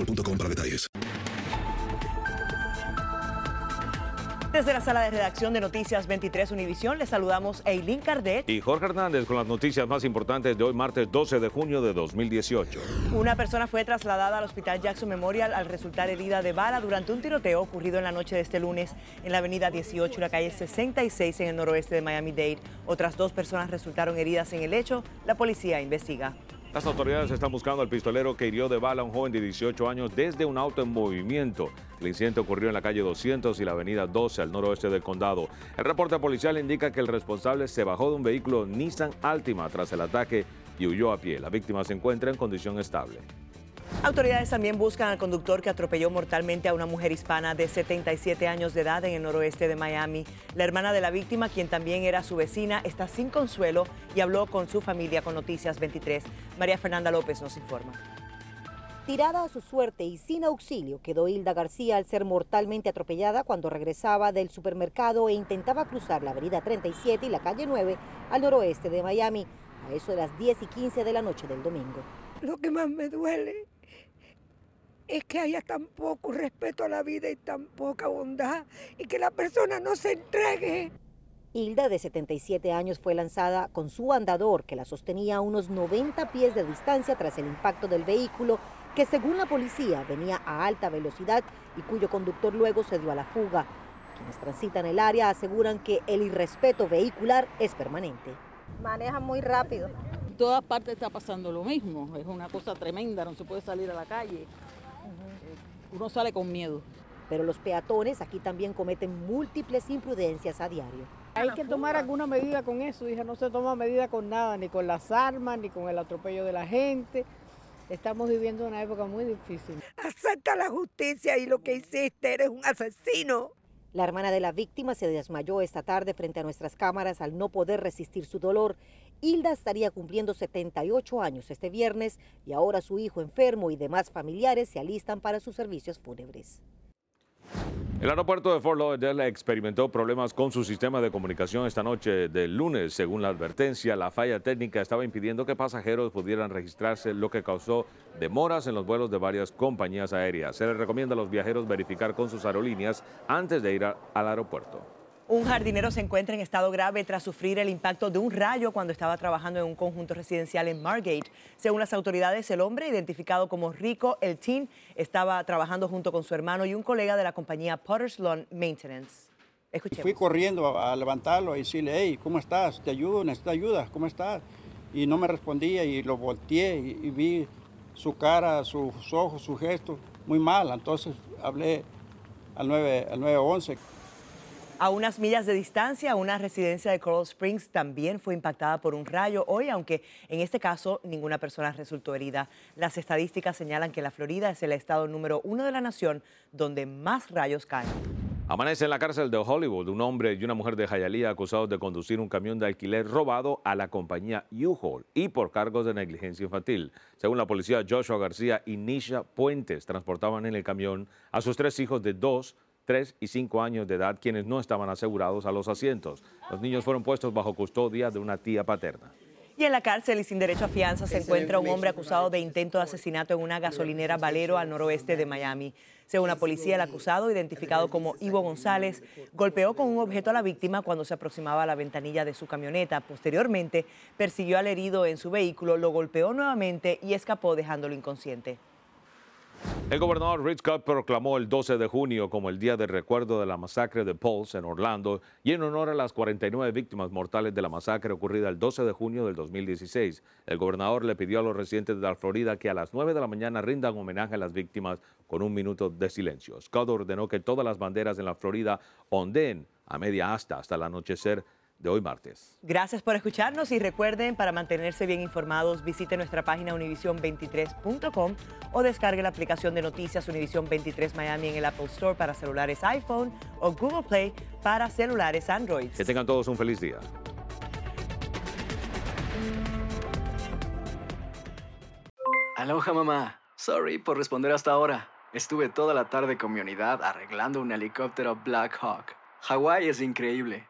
boostmobile.com para detalles. Desde la sala de redacción de Noticias 23 Univisión, les saludamos Eileen Cardet. Y Jorge Hernández con las noticias más importantes de hoy, martes 12 de junio de 2018. Una persona fue trasladada al Hospital Jackson Memorial al resultar herida de bala durante un tiroteo ocurrido en la noche de este lunes en la avenida 18 y la calle 66 en el noroeste de Miami-Dade. Otras dos personas resultaron heridas en el hecho. La policía investiga. Las autoridades están buscando al pistolero que hirió de bala a un joven de 18 años desde un auto en movimiento. El incidente ocurrió en la calle 200 y la avenida 12 al noroeste del condado. El reporte policial indica que el responsable se bajó de un vehículo Nissan Altima tras el ataque y huyó a pie. La víctima se encuentra en condición estable. Autoridades también buscan al conductor que atropelló mortalmente a una mujer hispana de 77 años de edad en el noroeste de Miami. La hermana de la víctima, quien también era su vecina, está sin consuelo y habló con su familia con Noticias 23. María Fernanda López nos informa. Tirada a su suerte y sin auxilio quedó Hilda García al ser mortalmente atropellada cuando regresaba del supermercado e intentaba cruzar la avenida 37 y la calle 9 al noroeste de Miami, a eso de las 10 y 15 de la noche del domingo. Lo que más me duele es que haya tan poco respeto a la vida y tan poca bondad y que la persona no se entregue. Hilda, de 77 años, fue lanzada con su andador que la sostenía a unos 90 pies de distancia tras el impacto del vehículo que según la policía venía a alta velocidad y cuyo conductor luego se dio a la fuga. Quienes transitan el área aseguran que el irrespeto vehicular es permanente. Maneja muy rápido. En todas partes está pasando lo mismo. Es una cosa tremenda, no se puede salir a la calle. Uno sale con miedo. Pero los peatones aquí también cometen múltiples imprudencias a diario. Hay que tomar alguna medida con eso. Dije, no se toma medida con nada, ni con las armas, ni con el atropello de la gente. Estamos viviendo una época muy difícil. Acepta la justicia y lo que hiciste, eres un asesino. La hermana de la víctima se desmayó esta tarde frente a nuestras cámaras al no poder resistir su dolor. Hilda estaría cumpliendo 78 años este viernes y ahora su hijo enfermo y demás familiares se alistan para sus servicios fúnebres. El aeropuerto de Fort Lauderdale experimentó problemas con su sistema de comunicación esta noche del lunes. Según la advertencia, la falla técnica estaba impidiendo que pasajeros pudieran registrarse, lo que causó demoras en los vuelos de varias compañías aéreas. Se les recomienda a los viajeros verificar con sus aerolíneas antes de ir al aeropuerto. Un jardinero se encuentra en estado grave tras sufrir el impacto de un rayo cuando estaba trabajando en un conjunto residencial en Margate. Según las autoridades, el hombre, identificado como Rico El Teen, estaba trabajando junto con su hermano y un colega de la compañía Potter's Lawn Maintenance. Escuchemos. Fui corriendo a, levantarlo y decirle, hey, ¿cómo estás? ¿Te ayudo? ¿Necesitas ayuda? ¿Cómo estás? Y no me respondía y lo volteé y, y vi su cara, sus ojos, su gesto, muy mal. Entonces hablé al, 9, al 911. A unas millas de distancia, una residencia de Coral Springs también fue impactada por un rayo hoy, aunque en este caso ninguna persona resultó herida. Las estadísticas señalan que la Florida es el estado número uno de la nación donde más rayos caen. Amanece en la cárcel de Hollywood un hombre y una mujer de Hialeah acusados de conducir un camión de alquiler robado a la compañía U-Haul y por cargos de negligencia infantil. Según la policía, Joshua García y Nisha Puentes transportaban en el camión a sus tres hijos de dos, 3 y 5 años de edad quienes no estaban asegurados a los asientos. Los niños fueron puestos bajo custodia de una tía paterna. Y en la cárcel y sin derecho a fianza se encuentra un hombre acusado de intento de asesinato en una gasolinera Valero al noroeste de Miami. Según la policía, el acusado, identificado como Ivo González, golpeó con un objeto a la víctima cuando se aproximaba a la ventanilla de su camioneta. Posteriormente, persiguió al herido en su vehículo, lo golpeó nuevamente y escapó dejándolo inconsciente. El gobernador Rich Scott proclamó el 12 de junio como el día de recuerdo de la masacre de Pulse en Orlando y en honor a las 49 víctimas mortales de la masacre ocurrida el 12 de junio del 2016. El gobernador le pidió a los residentes de la Florida que a las 9 de la mañana rindan homenaje a las víctimas con un minuto de silencio. Scott ordenó que todas las banderas en la Florida ondeen a media asta hasta el anochecer de hoy martes. Gracias por escucharnos y recuerden, para mantenerse bien informados, visite nuestra página univision23.com o descargue la aplicación de noticias Univision 23 Miami en el Apple Store para celulares iPhone o Google Play para celulares Android. Que tengan todos un feliz día. Aloha mamá. Sorry por responder hasta ahora. Estuve toda la tarde con mi unidad arreglando un helicóptero Black Hawk. Hawái es increíble.